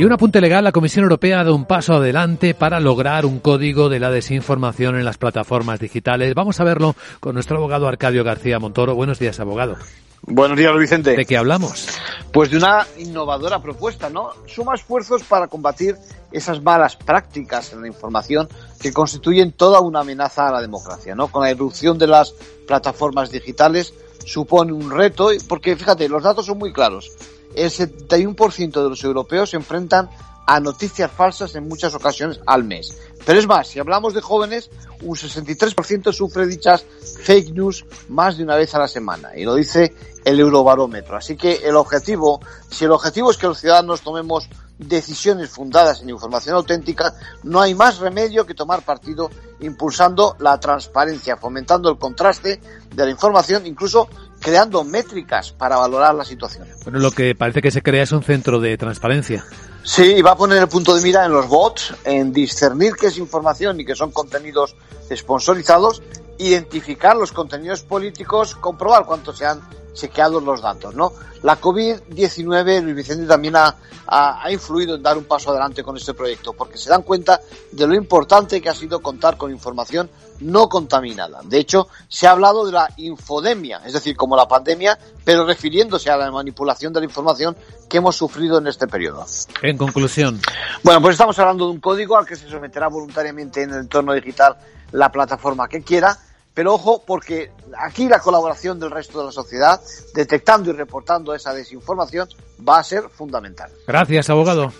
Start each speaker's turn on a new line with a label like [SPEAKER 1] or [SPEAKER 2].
[SPEAKER 1] Y un apunte legal, la Comisión Europea ha dado un paso adelante para lograr un código de la desinformación en las plataformas digitales. Vamos a verlo con nuestro abogado Arcadio García Montoro. Buenos días, abogado.
[SPEAKER 2] Buenos días, Vicente.
[SPEAKER 1] ¿De qué hablamos?
[SPEAKER 2] Pues de una innovadora propuesta, ¿no? Suma esfuerzos para combatir esas malas prácticas en la información que constituyen toda una amenaza a la democracia, ¿no? Con la irrupción de las plataformas digitales supone un reto, porque fíjate, los datos son muy claros. El 71% de los europeos se enfrentan a noticias falsas en muchas ocasiones al mes. Pero es más, si hablamos de jóvenes, un 63% sufre dichas fake news más de una vez a la semana. Y lo dice el Eurobarómetro. Así que el objetivo, si el objetivo es que los ciudadanos tomemos decisiones fundadas en información auténtica, no hay más remedio que tomar partido impulsando la transparencia, fomentando el contraste de la información, incluso creando métricas para valorar la situación.
[SPEAKER 1] Bueno, lo que parece que se crea es un centro de transparencia.
[SPEAKER 2] Sí, y va a poner el punto de mira en los bots, en discernir qué es información y qué son contenidos sponsorizados, identificar los contenidos políticos, comprobar cuánto se han chequeados los datos, ¿no? La COVID-19, Luis Vicente, también ha, ha, influido en dar un paso adelante con este proyecto, porque se dan cuenta de lo importante que ha sido contar con información no contaminada. De hecho, se ha hablado de la infodemia, es decir, como la pandemia, pero refiriéndose a la manipulación de la información que hemos sufrido en este periodo.
[SPEAKER 1] En conclusión.
[SPEAKER 2] Bueno, pues estamos hablando de un código al que se someterá voluntariamente en el entorno digital la plataforma que quiera, pero ojo, porque aquí la colaboración del resto de la sociedad, detectando y reportando esa desinformación, va a ser fundamental.
[SPEAKER 1] Gracias, abogado.